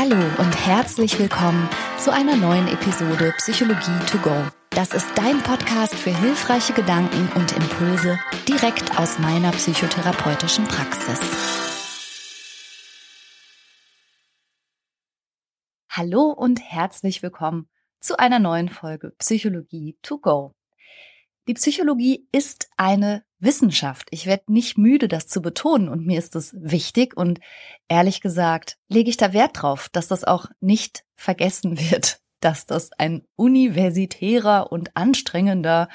Hallo und herzlich willkommen zu einer neuen Episode Psychologie to go. Das ist dein Podcast für hilfreiche Gedanken und Impulse direkt aus meiner psychotherapeutischen Praxis. Hallo und herzlich willkommen zu einer neuen Folge Psychologie to go. Die Psychologie ist eine Wissenschaft. Ich werde nicht müde, das zu betonen und mir ist es wichtig und ehrlich gesagt lege ich da Wert drauf, dass das auch nicht vergessen wird, dass das ein universitärer und anstrengender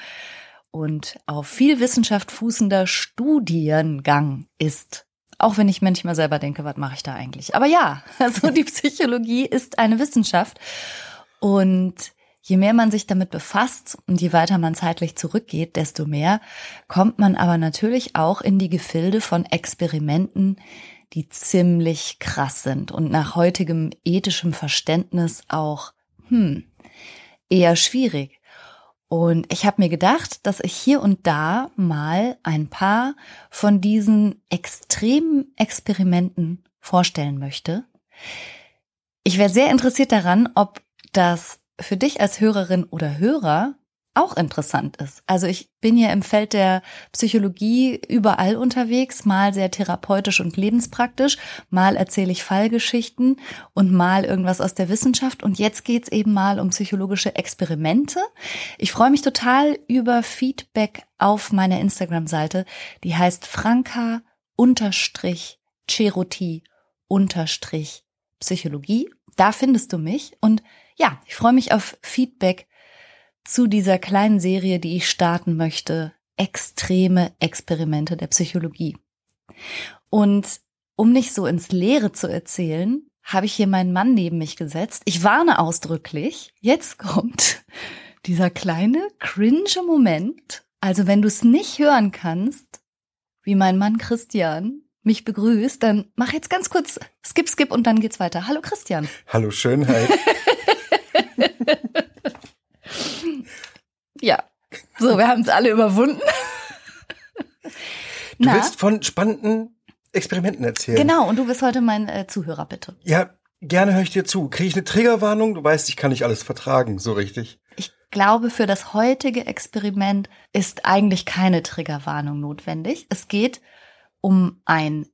und auf viel Wissenschaft fußender Studiengang ist. Auch wenn ich manchmal selber denke, was mache ich da eigentlich? Aber ja, also die Psychologie ist eine Wissenschaft und Je mehr man sich damit befasst und je weiter man zeitlich zurückgeht, desto mehr kommt man aber natürlich auch in die Gefilde von Experimenten, die ziemlich krass sind und nach heutigem ethischem Verständnis auch, hm, eher schwierig. Und ich habe mir gedacht, dass ich hier und da mal ein paar von diesen extremen Experimenten vorstellen möchte. Ich wäre sehr interessiert daran, ob das für dich als Hörerin oder Hörer auch interessant ist. Also ich bin ja im Feld der Psychologie überall unterwegs, mal sehr therapeutisch und lebenspraktisch, mal erzähle ich Fallgeschichten und mal irgendwas aus der Wissenschaft und jetzt geht's eben mal um psychologische Experimente. Ich freue mich total über Feedback auf meiner Instagram-Seite, die heißt Franka unterstrich Cheruti unterstrich Psychologie. Da findest du mich und ja, ich freue mich auf Feedback zu dieser kleinen Serie, die ich starten möchte. Extreme Experimente der Psychologie. Und um nicht so ins Leere zu erzählen, habe ich hier meinen Mann neben mich gesetzt. Ich warne ausdrücklich. Jetzt kommt dieser kleine, cringe Moment. Also wenn du es nicht hören kannst, wie mein Mann Christian mich begrüßt, dann mach jetzt ganz kurz Skip, Skip und dann geht's weiter. Hallo Christian. Hallo Schönheit. ja. So, wir haben es alle überwunden. Du Na? willst von spannenden Experimenten erzählen. Genau, und du bist heute mein äh, Zuhörer, bitte. Ja, gerne höre ich dir zu. Kriege ich eine Triggerwarnung? Du weißt, ich kann nicht alles vertragen, so richtig. Ich glaube, für das heutige Experiment ist eigentlich keine Triggerwarnung notwendig. Es geht um ein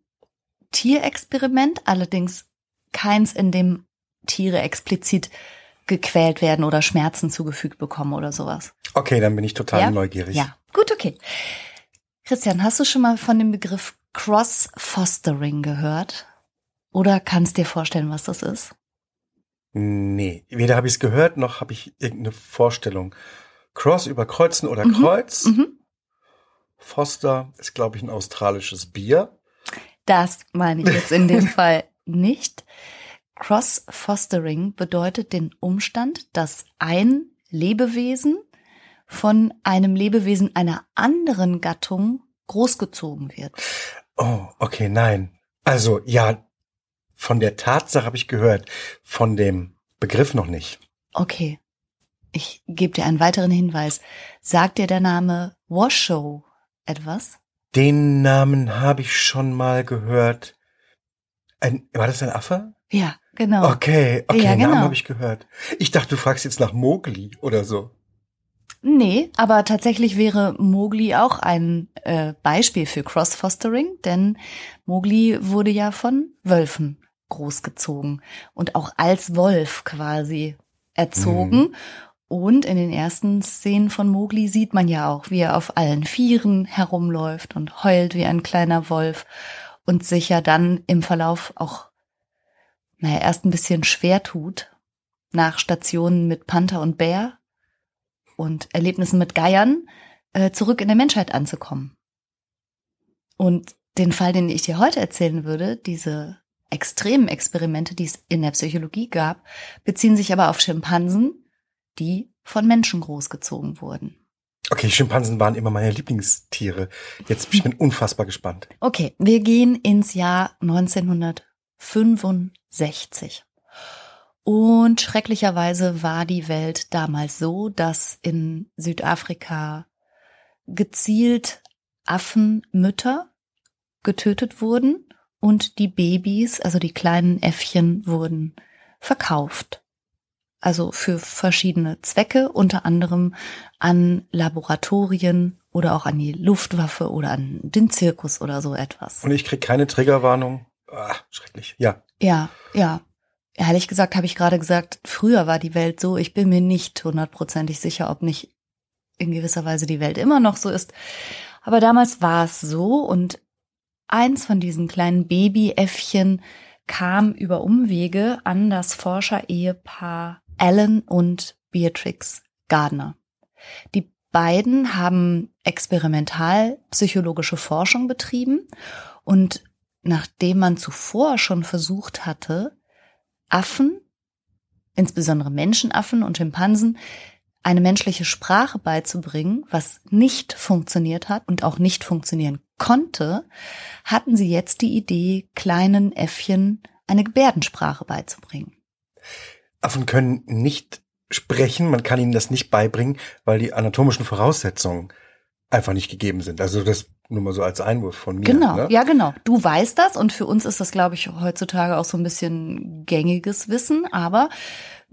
Tierexperiment, allerdings keins, in dem Tiere explizit gequält werden oder Schmerzen zugefügt bekommen oder sowas. Okay, dann bin ich total ja? neugierig. Ja, gut, okay. Christian, hast du schon mal von dem Begriff Cross-Fostering gehört? Oder kannst dir vorstellen, was das ist? Nee, weder habe ich es gehört, noch habe ich irgendeine Vorstellung. Cross über Kreuzen oder mhm. Kreuz. Mhm. Foster ist, glaube ich, ein australisches Bier. Das meine ich jetzt in dem Fall nicht. Cross-Fostering bedeutet den Umstand, dass ein Lebewesen von einem Lebewesen einer anderen Gattung großgezogen wird. Oh, okay, nein. Also ja, von der Tatsache habe ich gehört, von dem Begriff noch nicht. Okay. Ich gebe dir einen weiteren Hinweis. Sagt dir der Name Washoe etwas? Den Namen habe ich schon mal gehört. Ein, war das ein Affe? Ja. Genau. Okay, okay, ja, genau. Namen habe ich gehört. Ich dachte, du fragst jetzt nach Mowgli oder so. Nee, aber tatsächlich wäre Mowgli auch ein äh, Beispiel für Cross-Fostering, denn Mowgli wurde ja von Wölfen großgezogen und auch als Wolf quasi erzogen. Mhm. Und in den ersten Szenen von Mowgli sieht man ja auch, wie er auf allen Vieren herumläuft und heult wie ein kleiner Wolf und sich ja dann im Verlauf auch naja, erst ein bisschen schwer tut, nach Stationen mit Panther und Bär und Erlebnissen mit Geiern äh, zurück in der Menschheit anzukommen. Und den Fall, den ich dir heute erzählen würde, diese extremen Experimente, die es in der Psychologie gab, beziehen sich aber auf Schimpansen, die von Menschen großgezogen wurden. Okay, Schimpansen waren immer meine Lieblingstiere. Jetzt bin ich unfassbar gespannt. Okay, wir gehen ins Jahr 1900 65. Und schrecklicherweise war die Welt damals so, dass in Südafrika gezielt Affenmütter getötet wurden und die Babys, also die kleinen Äffchen, wurden verkauft. Also für verschiedene Zwecke, unter anderem an Laboratorien oder auch an die Luftwaffe oder an den Zirkus oder so etwas. Und ich krieg keine Triggerwarnung. Ah, schrecklich. Ja. Ja, ja. Ehrlich gesagt habe ich gerade gesagt, früher war die Welt so. Ich bin mir nicht hundertprozentig sicher, ob nicht in gewisser Weise die Welt immer noch so ist. Aber damals war es so und eins von diesen kleinen Babyäffchen kam über Umwege an das Forscherehepaar Alan und Beatrix Gardner. Die beiden haben experimental psychologische Forschung betrieben und nachdem man zuvor schon versucht hatte, Affen, insbesondere Menschenaffen und Schimpansen, eine menschliche Sprache beizubringen, was nicht funktioniert hat und auch nicht funktionieren konnte, hatten sie jetzt die Idee, kleinen Äffchen eine Gebärdensprache beizubringen. Affen können nicht sprechen, man kann ihnen das nicht beibringen, weil die anatomischen Voraussetzungen einfach nicht gegeben sind. Also das nur mal so als Einwurf von mir. Genau, ne? ja genau. Du weißt das und für uns ist das, glaube ich, heutzutage auch so ein bisschen gängiges Wissen, aber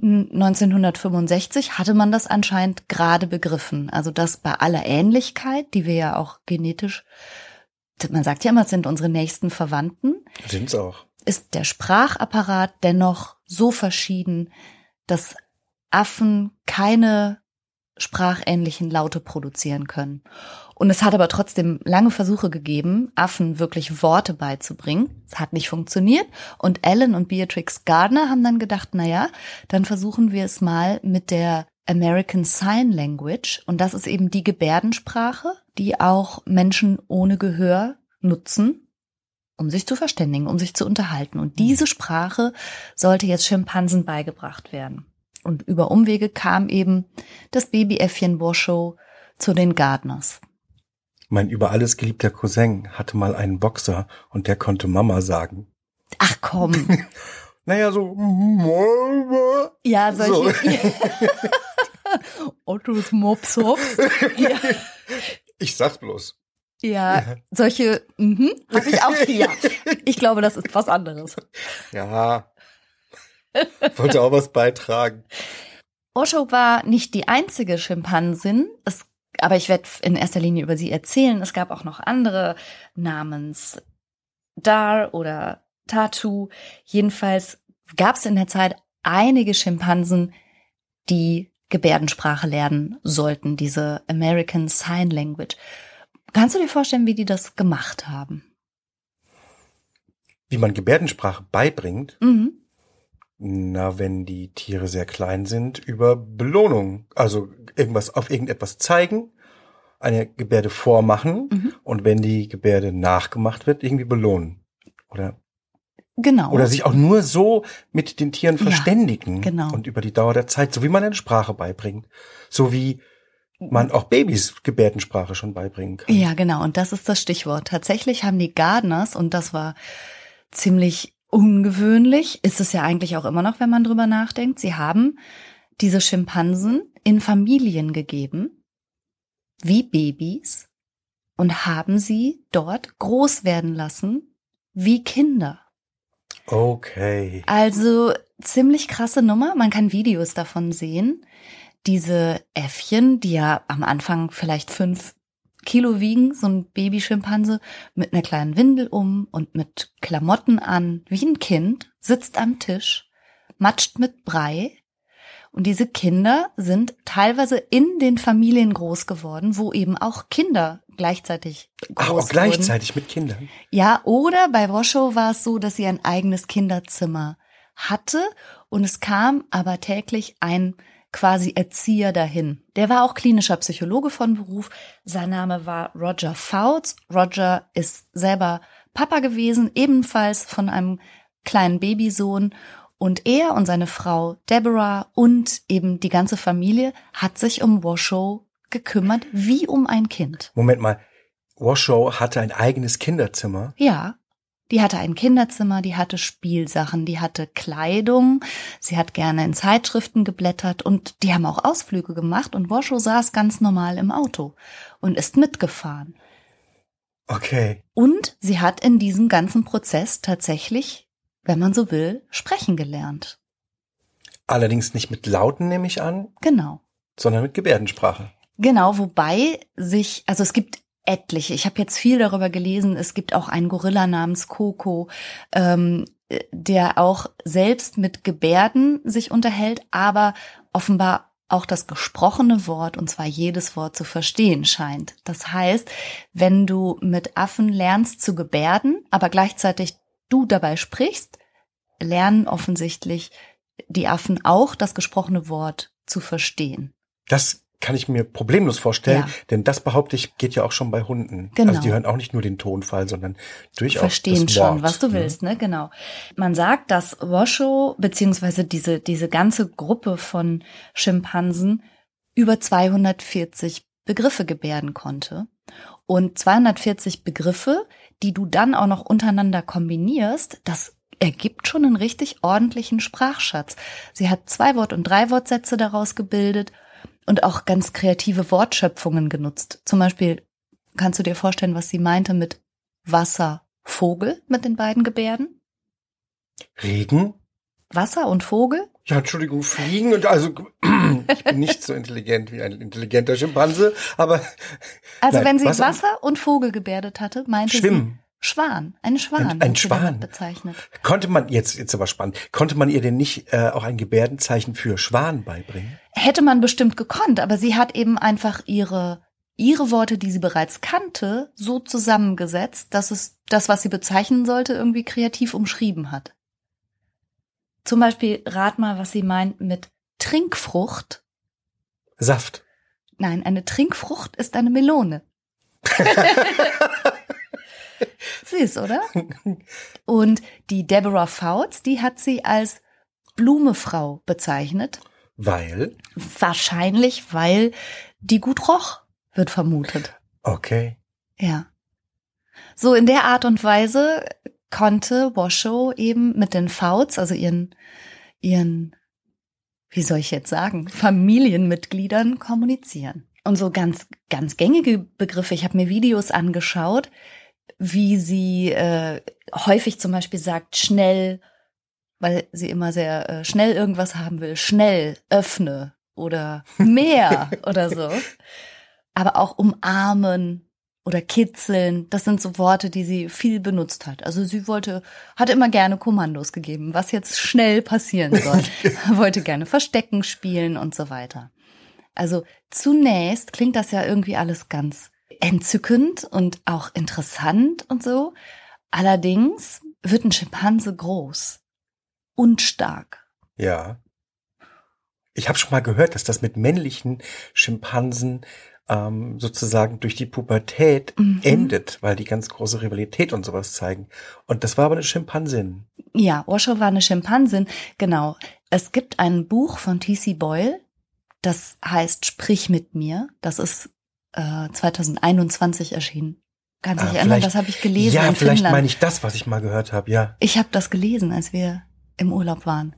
1965 hatte man das anscheinend gerade begriffen. Also dass bei aller Ähnlichkeit, die wir ja auch genetisch, man sagt ja immer, es sind unsere nächsten Verwandten. Sind's auch. Ist der Sprachapparat dennoch so verschieden, dass Affen keine sprachähnlichen Laute produzieren können. Und es hat aber trotzdem lange Versuche gegeben, Affen wirklich Worte beizubringen. Es hat nicht funktioniert. Und Alan und Beatrix Gardner haben dann gedacht, na ja, dann versuchen wir es mal mit der American Sign Language. Und das ist eben die Gebärdensprache, die auch Menschen ohne Gehör nutzen, um sich zu verständigen, um sich zu unterhalten. Und diese Sprache sollte jetzt Schimpansen beigebracht werden. Und über Umwege kam eben das Babyäffchen Washoe zu den Gardners. Mein über alles geliebter Cousin hatte mal einen Boxer und der konnte Mama sagen. Ach komm. naja, so. Mama. Ja, solche. So. Ottos Mops Hops. Ja. Ich sag's bloß. Ja, solche, mhm, habe ich auch hier. Ich glaube, das ist was anderes. Ja. Wollte auch was beitragen. Osho war nicht die einzige Schimpansin. Es aber ich werde in erster Linie über sie erzählen. Es gab auch noch andere namens Dar oder Tatu. Jedenfalls gab es in der Zeit einige Schimpansen, die Gebärdensprache lernen sollten, diese American Sign Language. Kannst du dir vorstellen, wie die das gemacht haben? Wie man Gebärdensprache beibringt? Mhm. Na, wenn die Tiere sehr klein sind, über Belohnung. Also irgendwas auf irgendetwas zeigen, eine Gebärde vormachen mhm. und wenn die Gebärde nachgemacht wird, irgendwie belohnen. Oder Genau. Oder sich auch nur so mit den Tieren verständigen. Ja, genau. Und über die Dauer der Zeit, so wie man eine Sprache beibringt. So wie man auch Babys Gebärdensprache schon beibringen kann. Ja, genau. Und das ist das Stichwort. Tatsächlich haben die Gardeners, und das war ziemlich ungewöhnlich, ist es ja eigentlich auch immer noch, wenn man drüber nachdenkt. Sie haben diese Schimpansen in Familien gegeben, wie Babys, und haben sie dort groß werden lassen, wie Kinder. Okay. Also ziemlich krasse Nummer. Man kann Videos davon sehen. Diese Äffchen, die ja am Anfang vielleicht fünf Kilo wiegen, so ein Babyschimpanse mit einer kleinen Windel um und mit Klamotten an, wie ein Kind, sitzt am Tisch, matscht mit Brei. Und diese Kinder sind teilweise in den Familien groß geworden, wo eben auch Kinder gleichzeitig groß Ach, auch gleichzeitig wurden. mit Kindern. Ja, oder bei Roschow war es so, dass sie ein eigenes Kinderzimmer hatte und es kam aber täglich ein quasi Erzieher dahin. Der war auch klinischer Psychologe von Beruf. Sein Name war Roger Fouts. Roger ist selber Papa gewesen, ebenfalls von einem kleinen Babysohn. Und er und seine Frau Deborah und eben die ganze Familie hat sich um Washoe gekümmert, wie um ein Kind. Moment mal, Washoe hatte ein eigenes Kinderzimmer? Ja. Die hatte ein Kinderzimmer, die hatte Spielsachen, die hatte Kleidung, sie hat gerne in Zeitschriften geblättert und die haben auch Ausflüge gemacht und Washoe saß ganz normal im Auto und ist mitgefahren. Okay. Und sie hat in diesem ganzen Prozess tatsächlich, wenn man so will, sprechen gelernt. Allerdings nicht mit Lauten, nehme ich an. Genau. Sondern mit Gebärdensprache. Genau, wobei sich, also es gibt etliche. Ich habe jetzt viel darüber gelesen. Es gibt auch einen Gorilla namens Coco, ähm, der auch selbst mit Gebärden sich unterhält, aber offenbar auch das gesprochene Wort, und zwar jedes Wort zu verstehen scheint. Das heißt, wenn du mit Affen lernst zu gebärden, aber gleichzeitig du dabei sprichst, lernen offensichtlich die Affen auch das gesprochene Wort zu verstehen. Das kann ich mir problemlos vorstellen, ja. denn das behaupte ich, geht ja auch schon bei Hunden. Genau. Also die hören auch nicht nur den Tonfall, sondern durchaus Verstehen das schon, Wort, was du willst, ne? Genau. Man sagt, dass Washoe beziehungsweise diese diese ganze Gruppe von Schimpansen über 240 Begriffe gebärden konnte und 240 Begriffe, die du dann auch noch untereinander kombinierst, das ergibt schon einen richtig ordentlichen Sprachschatz. Sie hat zwei Wort- und drei Wortsätze daraus gebildet und auch ganz kreative Wortschöpfungen genutzt. Zum Beispiel kannst du dir vorstellen, was sie meinte mit Wasser, Vogel mit den beiden Gebärden? Regen? Wasser und Vogel? Ja, Entschuldigung, fliegen und also ich bin nicht so intelligent wie ein intelligenter Schimpanse, aber also nein, wenn sie Wasser, Wasser, und Vogel gebärdet hatte, meinte Schwimmen. sie Schwan, ein Schwan, ein, ein Schwan bezeichnet. Konnte man jetzt jetzt aber spannend, konnte man ihr denn nicht äh, auch ein Gebärdenzeichen für Schwan beibringen? Hätte man bestimmt gekonnt, aber sie hat eben einfach ihre ihre Worte, die sie bereits kannte, so zusammengesetzt, dass es das, was sie bezeichnen sollte, irgendwie kreativ umschrieben hat. Zum Beispiel rat mal, was sie meint mit Trinkfrucht. Saft. Nein, eine Trinkfrucht ist eine Melone. Süß, oder? Und die Deborah Fouts, die hat sie als Blumefrau bezeichnet. Weil? Wahrscheinlich, weil die gut roch, wird vermutet. Okay. Ja. So in der Art und Weise konnte Washoe eben mit den Fouts, also ihren, ihren, wie soll ich jetzt sagen, Familienmitgliedern kommunizieren. Und so ganz, ganz gängige Begriffe. Ich habe mir Videos angeschaut, wie sie äh, häufig zum Beispiel sagt, schnell, weil sie immer sehr äh, schnell irgendwas haben will, schnell, öffne oder mehr oder so. Aber auch umarmen oder kitzeln, das sind so Worte, die sie viel benutzt hat. Also sie wollte, hat immer gerne Kommandos gegeben, was jetzt schnell passieren soll. wollte gerne Verstecken spielen und so weiter. Also zunächst klingt das ja irgendwie alles ganz entzückend und auch interessant und so. Allerdings wird ein Schimpanse groß und stark. Ja. Ich habe schon mal gehört, dass das mit männlichen Schimpansen ähm, sozusagen durch die Pubertät mhm. endet, weil die ganz große Rivalität und sowas zeigen. Und das war aber eine Schimpansin. Ja, Osho war eine Schimpansin, genau. Es gibt ein Buch von T.C. Boyle, das heißt Sprich mit mir. Das ist äh, 2021 erschienen. Kann sich ah, erinnern, das habe ich gelesen. Ja, vielleicht Finnland. meine ich das, was ich mal gehört habe, ja. Ich habe das gelesen, als wir im Urlaub waren.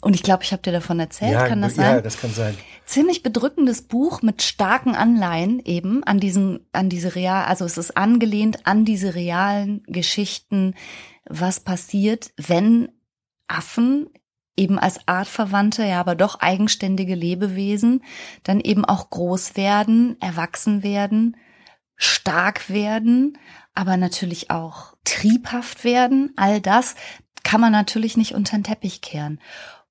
Und ich glaube, ich habe dir davon erzählt, ja, kann das sein? Ja, das kann sein. Ziemlich bedrückendes Buch mit starken Anleihen eben an diesen, an diese real, also es ist angelehnt an diese realen Geschichten, was passiert, wenn Affen eben als artverwandte, ja, aber doch eigenständige Lebewesen dann eben auch groß werden, erwachsen werden, stark werden, aber natürlich auch triebhaft werden. All das kann man natürlich nicht unter den Teppich kehren.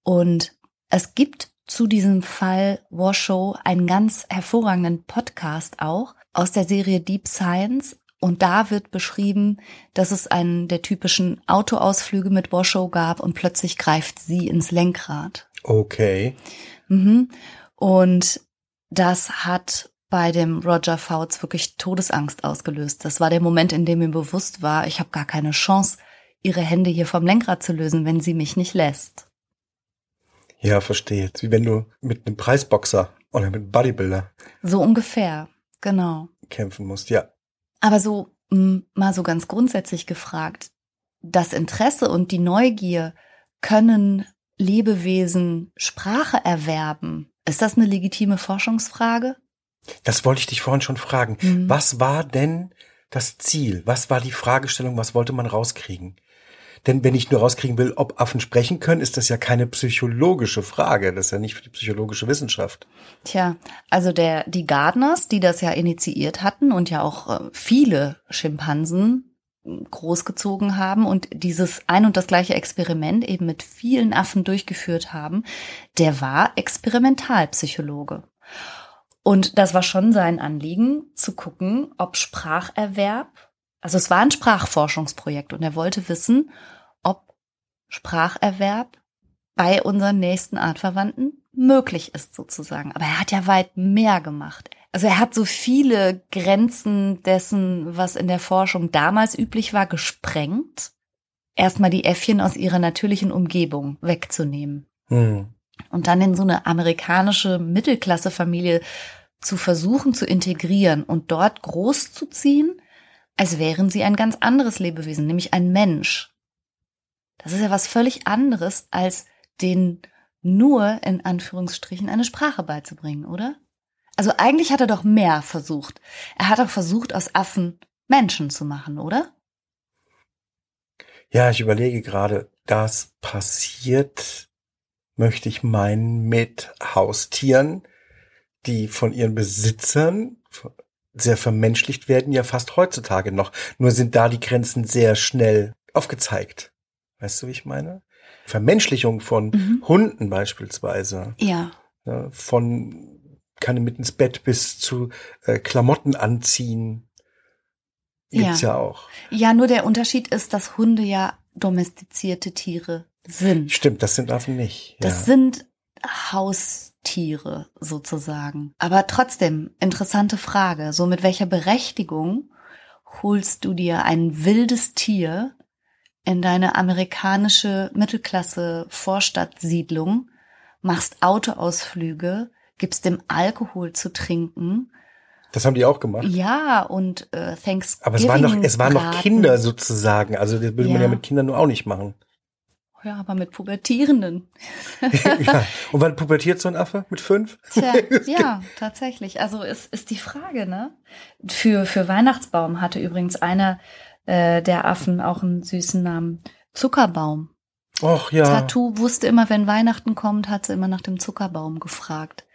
Und es gibt zu diesem Fall Washoe einen ganz hervorragenden Podcast auch aus der Serie Deep Science. Und da wird beschrieben, dass es einen der typischen Autoausflüge mit Washoe gab und plötzlich greift sie ins Lenkrad. Okay. Mhm. Und das hat bei dem Roger Fouts wirklich Todesangst ausgelöst. Das war der Moment, in dem ihm bewusst war, ich habe gar keine Chance, ihre Hände hier vom Lenkrad zu lösen, wenn sie mich nicht lässt. Ja, verstehe. Wie wenn du mit einem Preisboxer oder mit einem Bodybuilder. So ungefähr, genau. Kämpfen musst, ja. Aber so mal so ganz grundsätzlich gefragt, das Interesse und die Neugier können Lebewesen Sprache erwerben. Ist das eine legitime Forschungsfrage? Das wollte ich dich vorhin schon fragen. Mhm. Was war denn das Ziel? Was war die Fragestellung? Was wollte man rauskriegen? Denn wenn ich nur rauskriegen will, ob Affen sprechen können, ist das ja keine psychologische Frage. Das ist ja nicht für die psychologische Wissenschaft. Tja, also der, die Gardners, die das ja initiiert hatten und ja auch äh, viele Schimpansen großgezogen haben und dieses ein und das gleiche Experiment eben mit vielen Affen durchgeführt haben, der war Experimentalpsychologe. Und das war schon sein Anliegen, zu gucken, ob Spracherwerb, also es war ein Sprachforschungsprojekt und er wollte wissen, ob Spracherwerb bei unseren nächsten Artverwandten möglich ist sozusagen. Aber er hat ja weit mehr gemacht. Also er hat so viele Grenzen dessen, was in der Forschung damals üblich war, gesprengt. Erstmal die Äffchen aus ihrer natürlichen Umgebung wegzunehmen. Hm. Und dann in so eine amerikanische Mittelklassefamilie zu versuchen zu integrieren und dort großzuziehen, als wären sie ein ganz anderes Lebewesen, nämlich ein Mensch. Das ist ja was völlig anderes, als den nur in Anführungsstrichen eine Sprache beizubringen, oder? Also eigentlich hat er doch mehr versucht. Er hat auch versucht, aus Affen Menschen zu machen, oder? Ja, ich überlege gerade, das passiert, möchte ich meinen, mit Haustieren, die von ihren Besitzern sehr vermenschlicht werden, ja fast heutzutage noch. Nur sind da die Grenzen sehr schnell aufgezeigt. Weißt du, wie ich meine? Vermenschlichung von mhm. Hunden beispielsweise. Ja. ja. Von kann mit ins Bett bis zu äh, Klamotten anziehen. Gibt's ja. ja auch. Ja, nur der Unterschied ist, dass Hunde ja domestizierte Tiere sind. Stimmt, das sind Affen nicht. Ja. Das sind Haustiere sozusagen. Aber trotzdem, interessante Frage. So mit welcher Berechtigung holst du dir ein wildes Tier in deine amerikanische Mittelklasse Vorstadtsiedlung, machst Autoausflüge, gibst dem Alkohol zu trinken. Das haben die auch gemacht. Ja, und äh, Thanksgiving. Aber es waren noch, es waren noch Kinder sozusagen. Also das würde ja. man ja mit Kindern nur auch nicht machen. Ja, aber mit Pubertierenden. ja. Und wann pubertiert so ein Affe? Mit fünf? Tja, ja, tatsächlich. Also ist, ist die Frage, ne? Für, für Weihnachtsbaum hatte übrigens einer äh, der Affen auch einen süßen Namen. Zuckerbaum. Och ja. Tattoo wusste immer, wenn Weihnachten kommt, hat sie immer nach dem Zuckerbaum gefragt.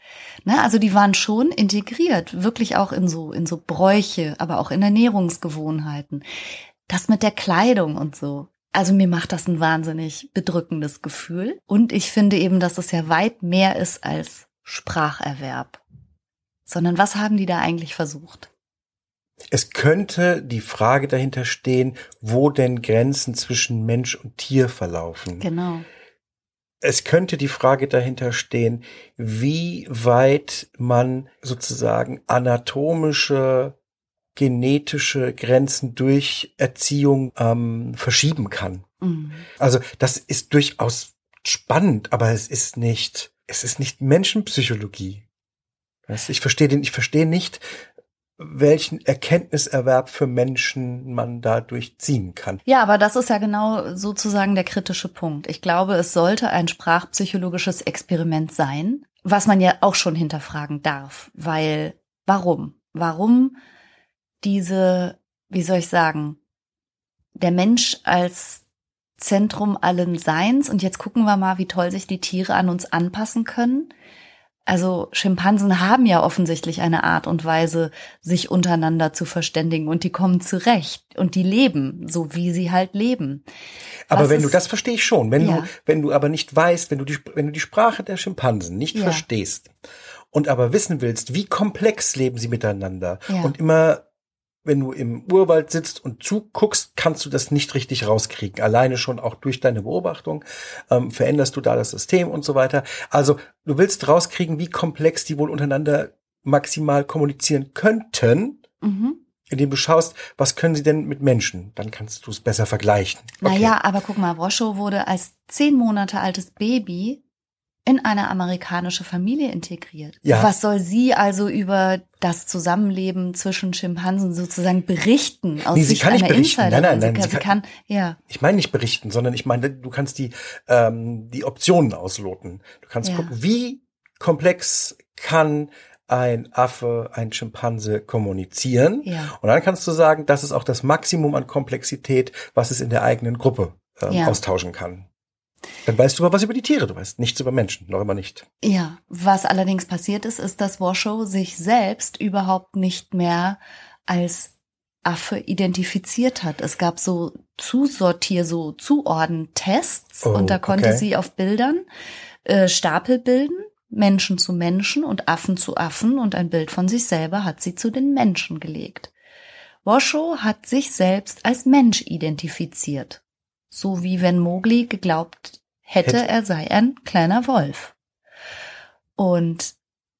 Ne, also die waren schon integriert, wirklich auch in so, in so Bräuche, aber auch in Ernährungsgewohnheiten. Das mit der Kleidung und so. Also mir macht das ein wahnsinnig bedrückendes Gefühl. Und ich finde eben, dass es ja weit mehr ist als Spracherwerb. Sondern was haben die da eigentlich versucht? Es könnte die Frage dahinter stehen, wo denn Grenzen zwischen Mensch und Tier verlaufen. Genau. Es könnte die Frage dahinter stehen, wie weit man sozusagen anatomische, genetische Grenzen durch Erziehung ähm, verschieben kann. Mhm. Also das ist durchaus spannend, aber es ist nicht, es ist nicht Menschenpsychologie. Ich verstehe den, ich verstehe nicht, welchen Erkenntniserwerb für Menschen man dadurch ziehen kann. Ja, aber das ist ja genau sozusagen der kritische Punkt. Ich glaube, es sollte ein sprachpsychologisches Experiment sein, was man ja auch schon hinterfragen darf, weil warum? Warum diese, wie soll ich sagen, der Mensch als Zentrum allen Seins und jetzt gucken wir mal, wie toll sich die Tiere an uns anpassen können. Also Schimpansen haben ja offensichtlich eine Art und Weise, sich untereinander zu verständigen und die kommen zurecht und die leben, so wie sie halt leben. Aber Was wenn du, das verstehe ich schon, wenn ja. du, wenn du aber nicht weißt, wenn du die, wenn du die Sprache der Schimpansen nicht ja. verstehst und aber wissen willst, wie komplex leben sie miteinander ja. und immer wenn du im Urwald sitzt und zuguckst, kannst du das nicht richtig rauskriegen. Alleine schon auch durch deine Beobachtung ähm, veränderst du da das System und so weiter. Also du willst rauskriegen, wie komplex die wohl untereinander maximal kommunizieren könnten. Mhm. Indem du schaust, was können sie denn mit Menschen? Dann kannst du es besser vergleichen. Okay. Naja, aber guck mal, Roscho wurde als zehn Monate altes Baby in eine amerikanische Familie integriert. Ja. Was soll sie also über das Zusammenleben zwischen Schimpansen sozusagen berichten aus nee, sie Sicht kann nicht berichten. Nein, nein, nein, sie, kann, sie kann, ja. Ich meine nicht berichten, sondern ich meine, du kannst die ähm, die Optionen ausloten. Du kannst ja. gucken, wie komplex kann ein Affe, ein Schimpanse kommunizieren. Ja. Und dann kannst du sagen, das ist auch das Maximum an Komplexität, was es in der eigenen Gruppe ähm, Ja. austauschen kann. Dann weißt du aber was über die Tiere, du weißt nichts über Menschen, noch immer nicht. Ja, was allerdings passiert ist, ist, dass Washoe sich selbst überhaupt nicht mehr als Affe identifiziert hat. Es gab so Zusortier, so Zuordentests Oh, und da konnte okay. sie auf Bildern äh, Stapel bilden, Menschen zu Menschen und Affen zu Affen und ein Bild von sich selber hat sie zu den Menschen gelegt. Washoe hat sich selbst als Mensch identifiziert. So wie wenn Mowgli geglaubt hätte, Hätte. er sei ein kleiner Wolf. Und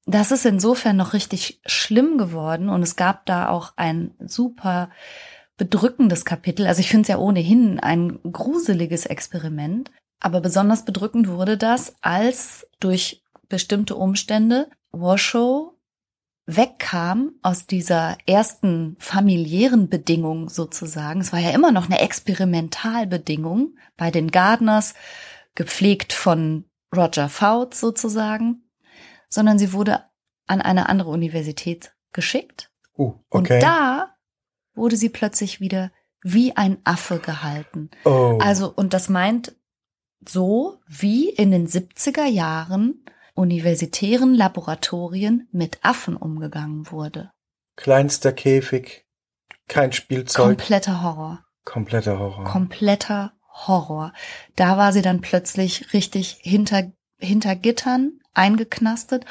das ist insofern noch richtig schlimm geworden und es gab da auch ein super bedrückendes Kapitel. Also ich finde es ja ohnehin ein gruseliges Experiment, aber besonders bedrückend wurde das, als durch bestimmte Umstände Washoe wegkam aus dieser ersten familiären Bedingung sozusagen. Es war ja immer noch eine Experimentalbedingung bei den Gardners, gepflegt von Roger Fouts sozusagen, sondern sie wurde an eine andere Universität geschickt. Uh, okay. Und da wurde sie plötzlich wieder wie ein Affe gehalten. oh. Also, und das meint so, wie in den 70er Jahren universitären Laboratorien mit Affen umgegangen wurde. kleinster Käfig, kein Spielzeug, Kompletter Horror. kompletter Horror. Kompletter Horror. Da war sie dann plötzlich richtig hinter, hinter Gittern eingeknastet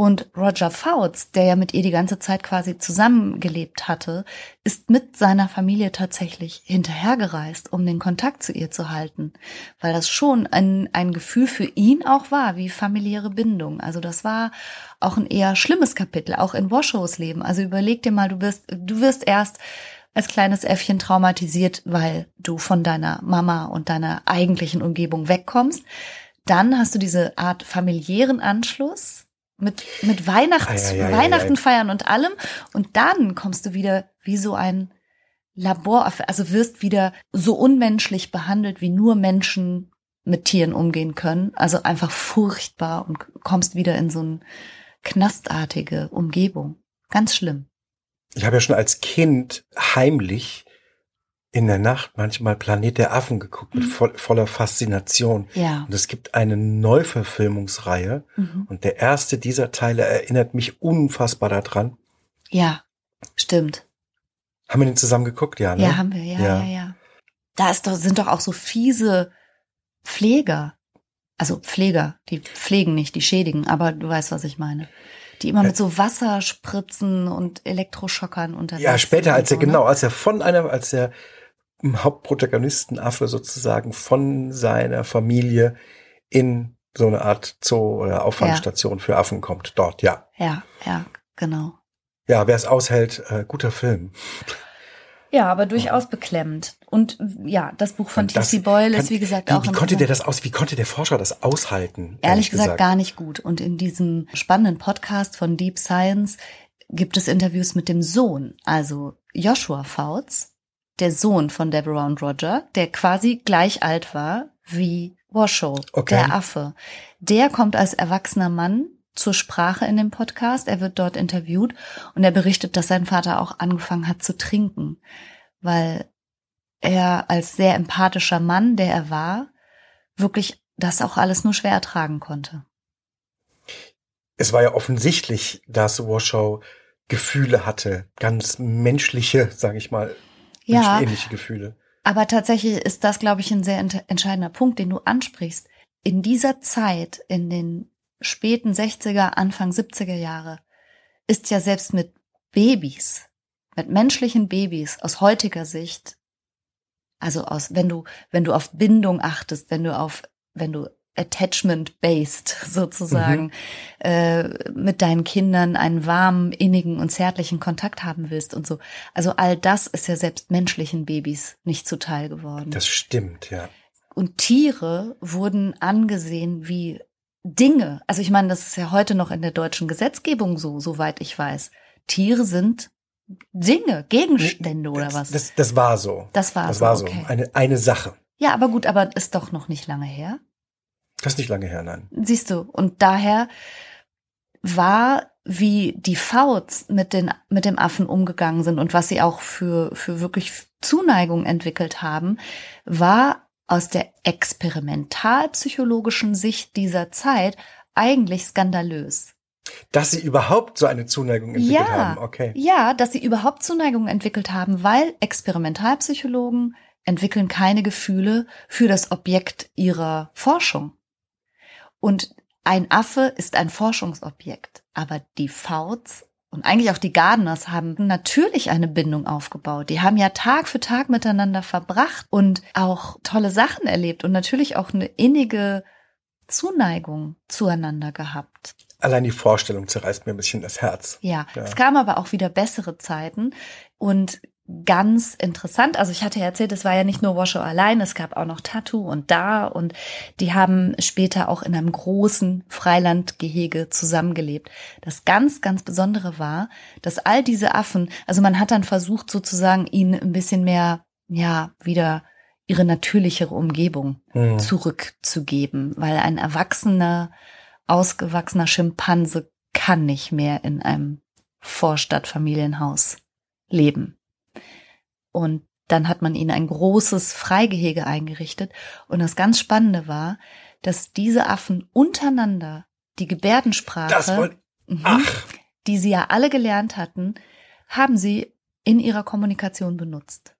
und Roger Fouts, der ja mit ihr die ganze Zeit quasi zusammengelebt hatte, ist mit seiner Familie tatsächlich hinterhergereist, um den Kontakt zu ihr zu halten, weil das schon ein, ein Gefühl für ihn auch war, wie familiäre Bindung. Also das war auch ein eher schlimmes Kapitel, auch in Washoes Leben. Also überleg dir mal, du wirst, du wirst erst als kleines Äffchen traumatisiert, weil du von deiner Mama und deiner eigentlichen Umgebung wegkommst. Dann hast du diese Art familiären Anschluss mit, mit Weihnachts, Ei, ei, ei, ei, Weihnachten ei. feiern und allem. Und dann kommst du wieder wie so ein Labor, also wirst wieder so unmenschlich behandelt, wie nur Menschen mit Tieren umgehen können. Also einfach furchtbar und kommst wieder in so eine knastartige Umgebung. Ganz schlimm. Ich habe ja schon als Kind heimlich in der Nacht manchmal Planet der Affen geguckt mit Mhm. voll, voller Faszination. Ja. Und es gibt eine Neuverfilmungsreihe Mhm. und der erste dieser Teile erinnert mich unfassbar daran. Ja, stimmt. Haben wir den zusammen geguckt? Ja, ne? Ja, haben wir, ja, ja, Ja. ja. Da ist doch, sind doch auch so fiese Pfleger. Also Pfleger, die pflegen nicht, die schädigen, aber du weißt, was ich meine. Die immer mit so Wasserspritzen und Elektroschockern unterwegs Ja, später, als er so, ne? genau, als er von einer, als er Hauptprotagonisten Affe sozusagen von seiner Familie in so eine Art Zoo oder Auffangstation für Affen kommt. Dort, ja. Ja, ja, genau. Ja, wer es aushält, äh, guter Film. Ja, aber durchaus beklemmend. Und ja, das Buch von T.C. Boyle kann- ist, wie gesagt, wie, auch Wie konnte der das aus, wie konnte der Forscher das aushalten? Ehrlich gesagt, gar nicht gut. Und in diesem spannenden Podcast von Deep Science gibt es Interviews mit dem Sohn, also Joshua Fouts, der Sohn von Deborah und Roger, der quasi gleich alt war wie Washoe, Okay. der Affe. Der kommt als erwachsener Mann zur Sprache in dem Podcast. Er wird dort interviewt und er berichtet, dass sein Vater auch angefangen hat zu trinken, weil er als sehr empathischer Mann, der er war, wirklich das auch alles nur schwer ertragen konnte. Es war ja offensichtlich, dass Washoe Gefühle hatte, ganz menschliche, sage ich mal, Ja, menschenähnliche Gefühle. aber tatsächlich ist das, glaube ich, ein sehr ent- entscheidender Punkt, den du ansprichst. In dieser Zeit, in den späten 60er, Anfang 70er Jahre, ist ja selbst mit Babys, mit menschlichen Babys aus heutiger Sicht, also aus, wenn du, wenn du auf Bindung achtest, wenn du auf, wenn du attachment-based sozusagen äh, mit deinen Kindern einen warmen, innigen und zärtlichen Kontakt haben willst und so. Also all das ist ja selbst menschlichen Babys nicht zuteil geworden. Das stimmt, ja. und Tiere wurden angesehen wie Dinge. Also ich meine, das ist ja heute noch in der deutschen Gesetzgebung so, soweit ich weiß. Tiere sind Dinge, Gegenstände oder das, was. Das, das war so. Das war das so, war so. okay. Eine, eine Sache. ja, aber gut, aber ist doch noch nicht lange her. Das ist nicht lange her, nein. Siehst du, und daher war, wie die Fouts mit, den, mit dem Affen umgegangen sind und was sie auch für, für wirklich Zuneigung entwickelt haben, war aus der experimentalpsychologischen Sicht dieser Zeit eigentlich skandalös. Dass sie überhaupt so eine Zuneigung entwickelt ja, haben, okay. Ja, dass sie überhaupt Zuneigung entwickelt haben, weil Experimentalpsychologen entwickeln keine Gefühle für das Objekt ihrer Forschung. Und ein Affe ist ein Forschungsobjekt, aber die Fouts und eigentlich auch die Gardeners haben natürlich eine Bindung aufgebaut. Die haben ja Tag für Tag miteinander verbracht und auch tolle Sachen erlebt und natürlich auch eine innige Zuneigung zueinander gehabt. Allein die Vorstellung zerreißt mir ein bisschen das Herz. Ja, ja. es kamen aber auch wieder bessere Zeiten und ganz interessant. Also ich hatte ja erzählt, es war ja nicht nur Washoe allein, es gab auch noch Tattoo und da und die haben später auch in einem großen Freilandgehege zusammengelebt. Das ganz, ganz Besondere war, dass all diese Affen, also man hat dann versucht sozusagen ihnen ein bisschen mehr, ja, wieder ihre natürlichere Umgebung hm. zurückzugeben, weil ein erwachsener, ausgewachsener Schimpanse kann nicht mehr in einem Vorstadtfamilienhaus leben. Und dann hat man ihnen ein großes Freigehege eingerichtet. Und das ganz Spannende war, dass diese Affen untereinander die Gebärdensprache, wollt, mhm, die sie ja alle gelernt hatten, haben sie in ihrer Kommunikation benutzt.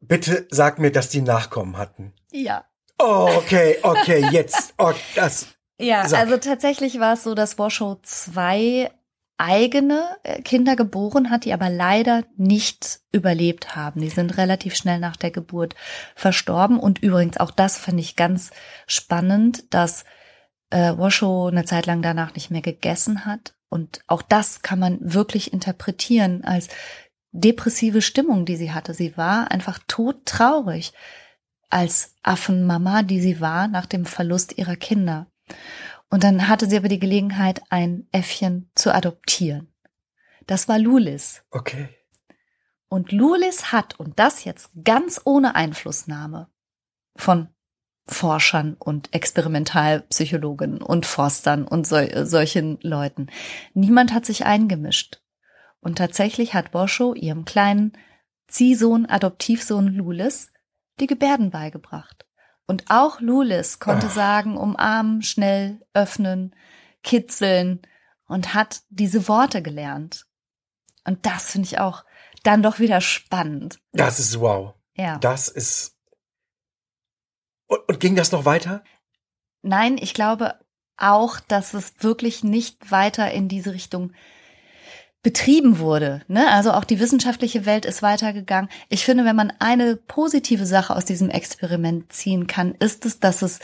Bitte sag mir, dass die Nachkommen hatten. Ja. Oh, okay, okay, jetzt. Oh, das. Ja, sag. also tatsächlich war es so, dass Washoe zwei eigene äh, Kinder geboren hat, die aber leider nicht überlebt haben. Die sind relativ schnell nach der Geburt verstorben. Und übrigens, auch das fand ich ganz spannend, dass äh, Washoe eine Zeit lang danach nicht mehr gegessen hat. Und auch das kann man wirklich interpretieren als depressive Stimmung, die sie hatte. Sie war einfach todtraurig als Affenmama, die sie war nach dem Verlust ihrer Kinder. Und dann hatte sie aber die Gelegenheit, ein Äffchen zu adoptieren. Das war Lulis. Okay. Und Lulis hat, und das jetzt ganz ohne Einflussnahme von Forschern und Experimentalpsychologen und Forstern und so, solchen Leuten. Niemand hat sich eingemischt. Und tatsächlich hat Boscho ihrem kleinen Ziehsohn, Adoptivsohn Lulis, die Gebärden beigebracht. Und auch Lulis konnte Ach. sagen, umarmen, schnell öffnen, kitzeln und hat diese Worte gelernt. Und das finde ich auch dann doch wieder spannend. Das ist wow. Ja. Das ist. Und, und ging das noch weiter? Nein, ich glaube auch, dass es wirklich nicht weiter in diese Richtung betrieben wurde. Ne? Also auch die wissenschaftliche Welt ist weitergegangen. Ich finde, wenn man eine positive Sache aus diesem Experiment ziehen kann, ist es, dass es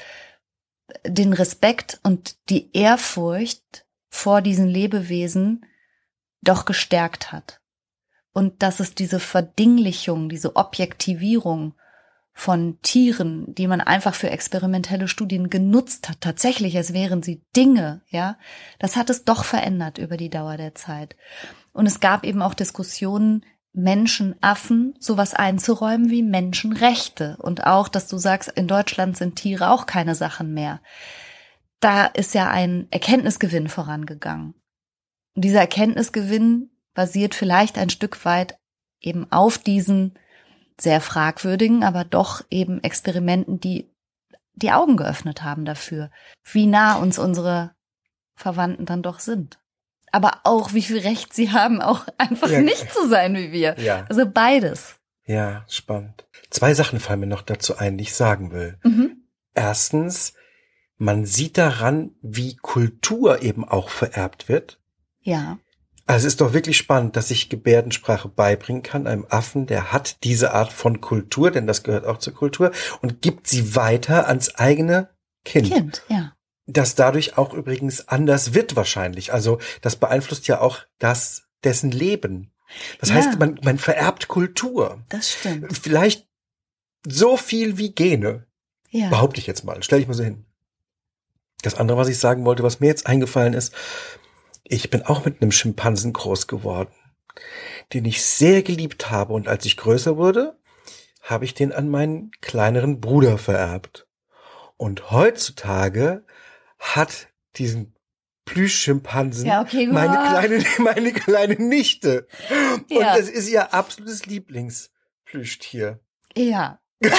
den Respekt und die Ehrfurcht vor diesen Lebewesen doch gestärkt hat. Und dass es diese Verdinglichung, diese Objektivierung von Tieren, die man einfach für experimentelle Studien genutzt hat, tatsächlich, als wären sie Dinge, ja, das hat es doch verändert über die Dauer der Zeit. Und es gab eben auch Diskussionen, Menschen, Affen sowas einzuräumen wie Menschenrechte. Und auch, dass du sagst, in Deutschland sind Tiere auch keine Sachen mehr. Da ist ja ein Erkenntnisgewinn vorangegangen. Und dieser Erkenntnisgewinn basiert vielleicht ein Stück weit eben auf diesen sehr fragwürdigen, aber doch eben Experimenten, die die Augen geöffnet haben dafür, wie nah uns unsere Verwandten dann doch sind. Aber auch, wie viel Recht sie haben, auch einfach ja. nicht zu sein wie wir. Ja. Also beides. Ja, spannend. Zwei Sachen fallen mir noch dazu ein, die ich sagen will. Mhm. Erstens, man sieht daran, wie Kultur eben auch vererbt wird. Ja. Also es ist doch wirklich spannend, dass ich Gebärdensprache beibringen kann einem Affen, der hat diese Art von Kultur, denn das gehört auch zur Kultur, und gibt sie weiter ans eigene Kind. Kind, ja. Das dadurch auch übrigens anders wird wahrscheinlich. Also das beeinflusst ja auch das, dessen Leben. Das ja. heißt, man, man vererbt Kultur. Das stimmt. Vielleicht so viel wie Gene. Ja. Behaupte ich jetzt mal. Stell ich mal so hin. Das andere, was ich sagen wollte, was mir jetzt eingefallen ist, ich bin auch mit einem Schimpansen groß geworden, den ich sehr geliebt habe und als ich größer wurde, habe ich den an meinen kleineren Bruder vererbt. Und heutzutage hat diesen Plüschschimpansen ja, okay, meine kleine meine kleine Nichte und ja. das ist ihr absolutes Lieblingsplüschtier. Ja.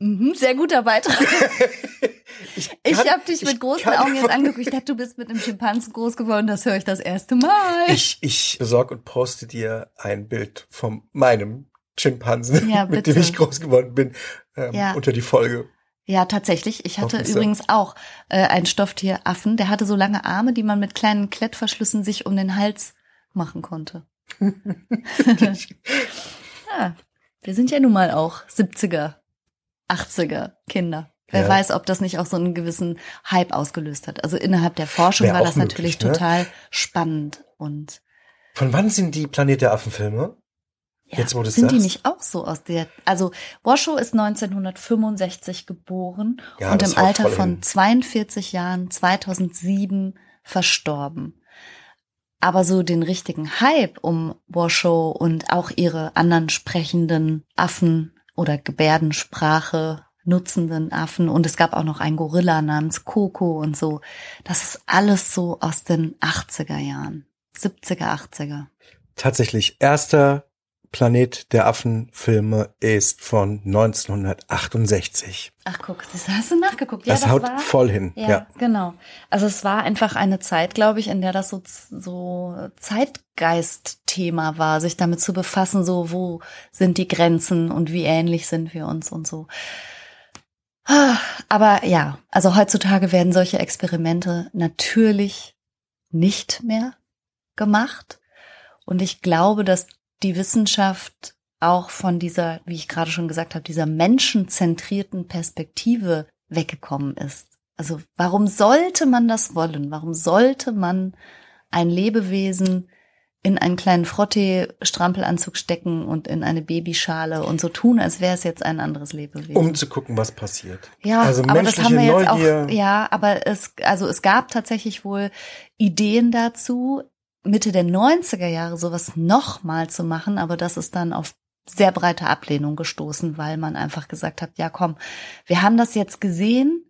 Mhm, sehr guter Beitrag. ich ich habe dich mit großen Augen jetzt angeguckt. Ich dachte, du bist mit einem Schimpansen groß geworden. Das höre ich das erste Mal. Ich, ich besorge und poste dir ein Bild von meinem Schimpansen, ja, mit dem ich groß geworden bin, ähm, ja. unter die Folge. Ja, tatsächlich. Ich hatte übrigens auch äh, einen Stofftieraffen, der hatte so lange Arme, die man mit kleinen Klettverschlüssen sich um den Hals machen konnte. ja, wir sind ja nun mal auch 70er, 80er Kinder. Wer ja. weiß, ob das nicht auch so einen gewissen Hype ausgelöst hat. Also innerhalb der Forschung Wär war das möglich, natürlich ne? total spannend und. Von wann sind die Planet der Affen Filme? Ja, Jetzt, wo du sind sagst. die nicht auch so aus der, also Washoe ist 1965 geboren ja, und im Alter von hin. 42 Jahren 2007 verstorben. Aber so den richtigen Hype um Washoe und auch ihre anderen sprechenden Affen oder Gebärdensprache nutzenden Affen und es gab auch noch einen Gorilla namens Coco und so. Das ist alles so aus den 80er Jahren, 70er, 80er. Tatsächlich erster Planet der Affen-Filme ist von 1968. Ach guck, das hast du nachgeguckt. Ja, das, das haut war, voll hin. Ja, ja, genau. Also es war einfach eine Zeit, glaube ich, in der das so, so Zeitgeist-Thema war, sich damit zu befassen, so wo sind die Grenzen und wie ähnlich sind wir uns und so. Aber ja, also heutzutage werden solche Experimente natürlich nicht mehr gemacht. Und ich glaube, dass die Wissenschaft auch von dieser, wie ich gerade schon gesagt habe, dieser menschenzentrierten Perspektive weggekommen ist. Also warum sollte man das wollen? Warum sollte man ein Lebewesen in einen kleinen Frottee-Strampelanzug stecken und in eine Babyschale und so tun, als wäre es jetzt ein anderes Lebewesen. Um zu gucken, was passiert. Ja, also aber das haben wir jetzt Neugier. auch. Ja, aber es, also es gab tatsächlich wohl Ideen dazu, Mitte der 90er Jahre sowas nochmal zu machen, aber das ist dann auf sehr breite Ablehnung gestoßen, weil man einfach gesagt hat, ja komm, wir haben das jetzt gesehen,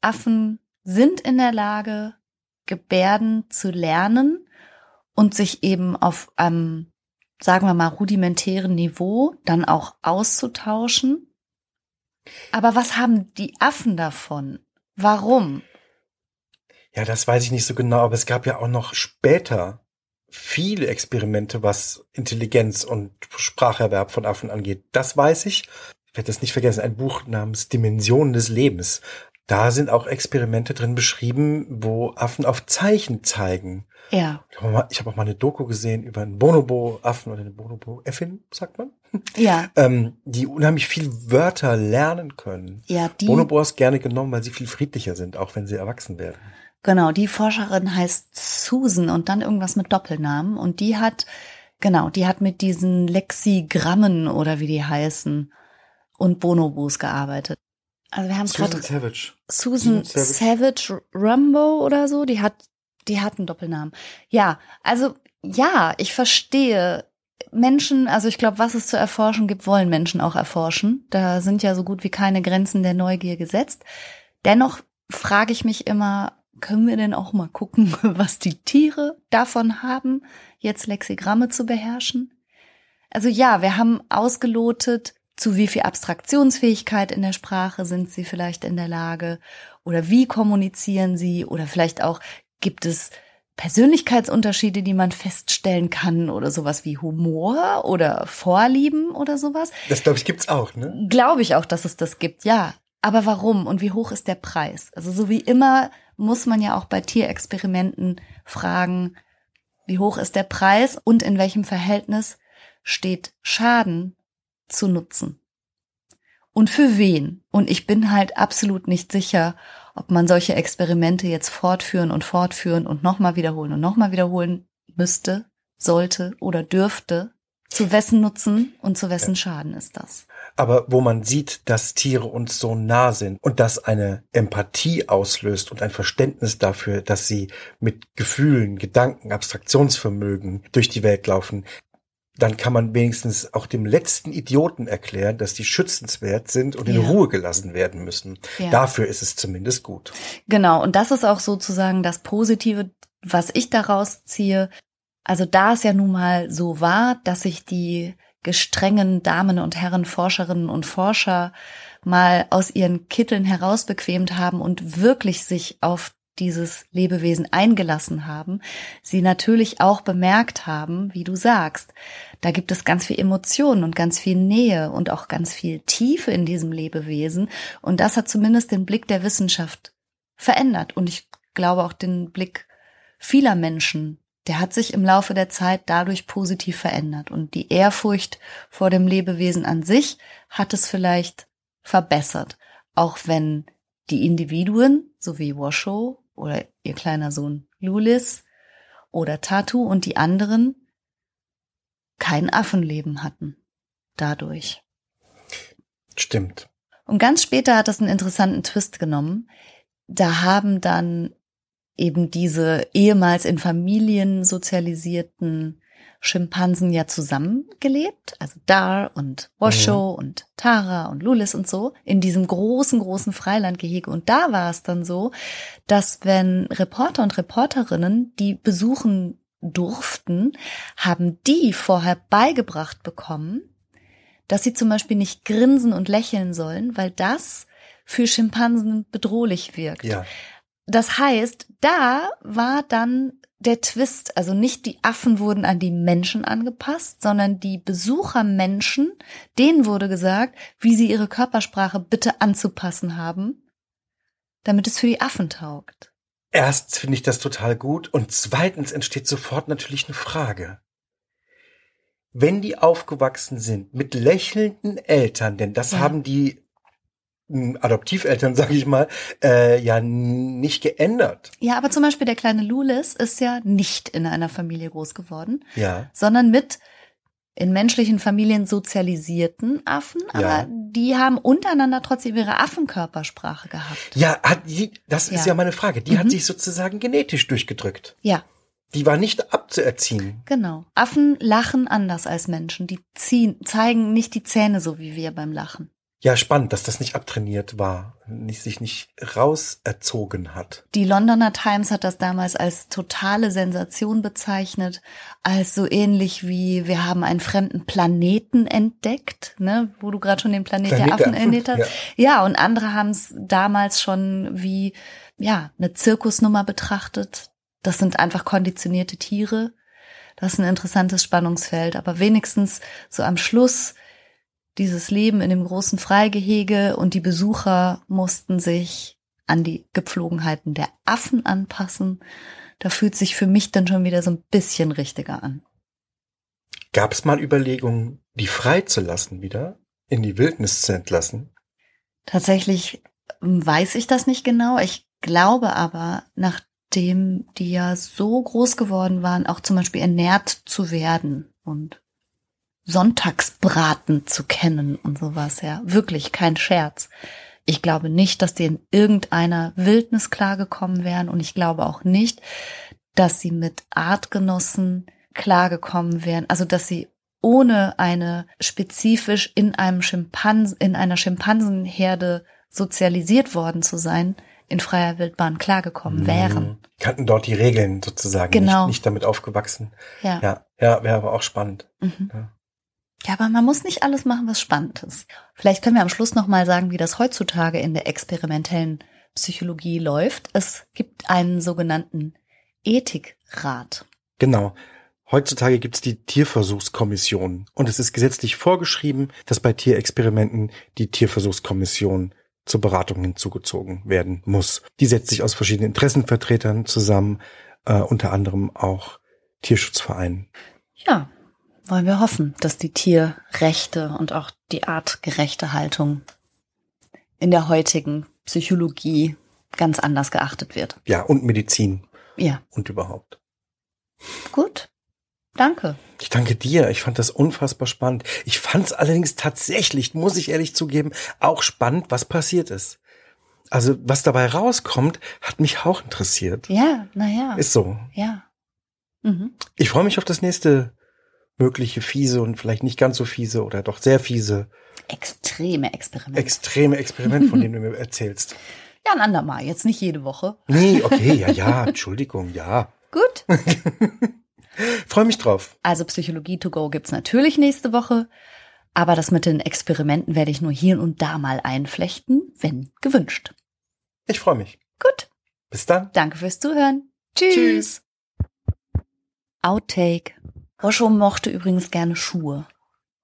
Affen sind in der Lage, Gebärden zu lernen und sich eben auf einem, sagen wir mal, rudimentären Niveau dann auch auszutauschen. Aber was haben die Affen davon? Warum? Ja, das weiß ich nicht so genau, aber es gab ja auch noch später viele Experimente, was Intelligenz und Spracherwerb von Affen angeht. Das weiß ich. Ich werde das nicht vergessen. Ein Buch namens Dimensionen des Lebens. Da sind auch Experimente drin beschrieben, wo Affen auf Zeichen zeigen. Ja. Ich habe, auch mal eine Doku gesehen über einen Bonobo-Affen oder eine Bonobo-Effin, sagt man. Ja. ähm, die unheimlich viel Wörter lernen können. Ja, die. Bonobos gerne genommen, weil sie viel friedlicher sind, auch wenn sie erwachsen werden. Genau, die Forscherin heißt Susan und dann irgendwas mit Doppelnamen und die hat, genau, die hat mit diesen Lexigrammen oder wie die heißen und Bonobos gearbeitet. Also wir haben Susan grad, Savage. Susan, Savage. Savage Rumbo oder so, die hat, die hat einen Doppelnamen. Ja, also ja, ich verstehe. Menschen, also ich glaube, was es zu erforschen gibt, wollen Menschen auch erforschen. Da sind ja so gut wie keine Grenzen der Neugier gesetzt. Dennoch frage ich mich immer, können wir denn auch mal gucken, was die Tiere davon haben, jetzt Lexigramme zu beherrschen? Also ja, wir haben ausgelotet, zu wie viel Abstraktionsfähigkeit in der Sprache sind sie vielleicht in der Lage oder wie kommunizieren sie oder vielleicht auch gibt es Persönlichkeitsunterschiede, die man feststellen kann oder sowas wie Humor oder Vorlieben oder sowas. Das glaube ich gibt's auch, ne? Glaube ich auch, dass es das gibt, ja. Aber warum und wie hoch ist der Preis? Also so wie immer muss man ja auch bei Tierexperimenten fragen, wie hoch ist der Preis und in welchem Verhältnis steht Schaden zu nutzen. Und für wen? Und ich bin halt absolut nicht sicher, ob man solche Experimente jetzt fortführen und fortführen und nochmal wiederholen und nochmal wiederholen müsste, sollte oder dürfte. Zu wessen Nutzen und zu wessen Schaden ist das? aber wo man sieht, dass Tiere uns so nah sind und das eine Empathie auslöst und ein Verständnis dafür, dass sie mit Gefühlen, Gedanken, Abstraktionsvermögen durch die Welt laufen, dann kann man wenigstens auch dem letzten Idioten erklären, dass die schützenswert sind und in Ruhe gelassen werden müssen. Ja. Dafür ist es zumindest gut. Genau, und das ist auch sozusagen das Positive, was ich daraus ziehe. Also da es ja nun mal so war, dass sich die gestrengen Damen und Herren Forscherinnen und Forscher mal aus ihren Kitteln herausbequemt haben und wirklich sich auf dieses Lebewesen eingelassen haben, sie natürlich auch bemerkt haben, wie du sagst, da gibt es ganz viel Emotionen und ganz viel Nähe und auch ganz viel Tiefe in diesem Lebewesen. Und das hat zumindest den Blick der Wissenschaft verändert. Und ich glaube auch den Blick vieler Menschen, der hat sich im Laufe der Zeit dadurch positiv verändert. Und die Ehrfurcht vor dem Lebewesen an sich hat es vielleicht verbessert. Auch wenn die Individuen, so wie Washoe oder ihr kleiner Sohn Lulis oder Tatu und die anderen kein Affenleben hatten. Dadurch. Stimmt. Und ganz später hat das einen interessanten Twist genommen. Da haben dann eben diese ehemals in Familien sozialisierten Schimpansen ja zusammengelebt, also Dar und Washo mhm. und Tara und Lulis und so, in diesem großen, großen Freilandgehege. Und da war es dann so, dass wenn Reporter und Reporterinnen die besuchen durften, haben die vorher beigebracht bekommen, dass sie zum Beispiel nicht grinsen und lächeln sollen, weil das für Schimpansen bedrohlich wirkt. Ja. Das heißt, da war dann der Twist, also nicht die Affen wurden an die Menschen angepasst, sondern die Besuchermenschen, denen wurde gesagt, wie sie ihre Körpersprache bitte anzupassen haben, damit es für die Affen taugt. Erst finde ich das total gut und zweitens entsteht sofort natürlich eine Frage. Wenn die aufgewachsen sind mit lächelnden Eltern, denn das ja. haben die Adoptiveltern, sage ich mal, äh, ja nicht geändert. Ja, aber zum Beispiel der kleine Lulis ist ja nicht in einer Familie groß geworden, ja. sondern mit in menschlichen Familien sozialisierten Affen, aber ja. die haben untereinander trotzdem ihre Affenkörpersprache gehabt. Ja, hat die, das ist ja, ja meine Frage. Die mhm. hat sich sozusagen genetisch durchgedrückt. Ja. Die war nicht abzuerziehen. Genau. Affen lachen anders als Menschen. Die ziehen, zeigen nicht die Zähne so wie wir beim Lachen. Ja, spannend, dass das nicht abtrainiert war, nicht, sich nicht rauserzogen hat. Die Londoner Times hat das damals als totale Sensation bezeichnet, als so ähnlich wie wir haben einen fremden Planeten entdeckt, ne, wo du gerade schon den Planet, Planet der Affen erwähnt hast. Ja. ja, und andere haben es damals schon wie ja eine Zirkusnummer betrachtet. Das sind einfach konditionierte Tiere. Das ist ein interessantes Spannungsfeld, aber wenigstens so am Schluss dieses Leben in dem großen Freigehege und die Besucher mussten sich an die Gepflogenheiten der Affen anpassen. Da fühlt sich für mich dann schon wieder so ein bisschen richtiger an. Gab es mal Überlegungen, die freizulassen wieder, in die Wildnis zu entlassen? Tatsächlich weiß ich das nicht genau. Ich glaube aber, nachdem die ja so groß geworden waren, auch zum Beispiel ernährt zu werden und Sonntagsbraten zu kennen und sowas, ja. Wirklich kein Scherz. Ich glaube nicht, dass die in irgendeiner Wildnis klargekommen wären und ich glaube auch nicht, dass sie mit Artgenossen klargekommen wären. Also, dass sie ohne eine spezifisch in einem Schimpansen, in einer Schimpansenherde sozialisiert worden zu sein, in freier Wildbahn klargekommen wären. Mhm. Kannten dort die Regeln sozusagen, genau. nicht, nicht damit aufgewachsen. Ja, ja, ja wäre aber auch spannend. Mhm. Ja. Ja, aber man muss nicht alles machen, was spannend ist. Vielleicht können wir am Schluss nochmal sagen, wie das heutzutage in der experimentellen Psychologie läuft. Es gibt einen sogenannten Ethikrat. Genau. Heutzutage gibt es die Tierversuchskommission und es ist gesetzlich vorgeschrieben, dass bei Tierexperimenten die Tierversuchskommission zur Beratung hinzugezogen werden muss. Die setzt sich aus verschiedenen Interessenvertretern zusammen, äh, unter anderem auch Tierschutzvereinen. Ja, wollen wir hoffen, dass die Tierrechte und auch die artgerechte Haltung in der heutigen Psychologie ganz anders geachtet wird. Ja, und Medizin. Ja. Und überhaupt. Gut. Danke. Ich danke dir. Ich fand das unfassbar spannend. Ich fand es allerdings tatsächlich, muss ich ehrlich zugeben, auch spannend, was passiert ist. Also was dabei rauskommt, hat mich auch interessiert. Ja, naja. Ist so. Ja. Mhm. Ich freue mich auf das nächste mögliche fiese und vielleicht nicht ganz so fiese oder doch sehr fiese. Extreme Experimente. Extreme Experiment, von denen du mir erzählst. Ja, ein andermal, jetzt nicht jede Woche. Nee, okay, ja, ja, Entschuldigung, ja. Gut. Freue mich drauf. Also Psychologie to go gibt's natürlich nächste Woche. Aber das mit den Experimenten werde ich nur hier und da mal einflechten, wenn gewünscht. Ich freue mich. Gut. Bis dann. Danke fürs Zuhören. Tschüss. Tschüss. Outtake. Roscho mochte übrigens gerne Schuhe.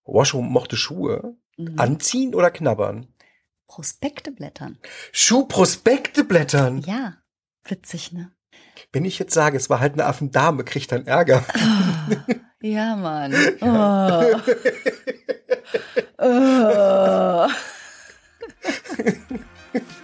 Roscho mochte Schuhe? Mhm. Anziehen oder knabbern? Prospekte blättern. Schuhprospekte blättern? Ja. Witzig, ne? Wenn ich jetzt sage, es war halt eine Affendame, kriegt dann Ärger. Oh, ja, Mann. Oh. oh.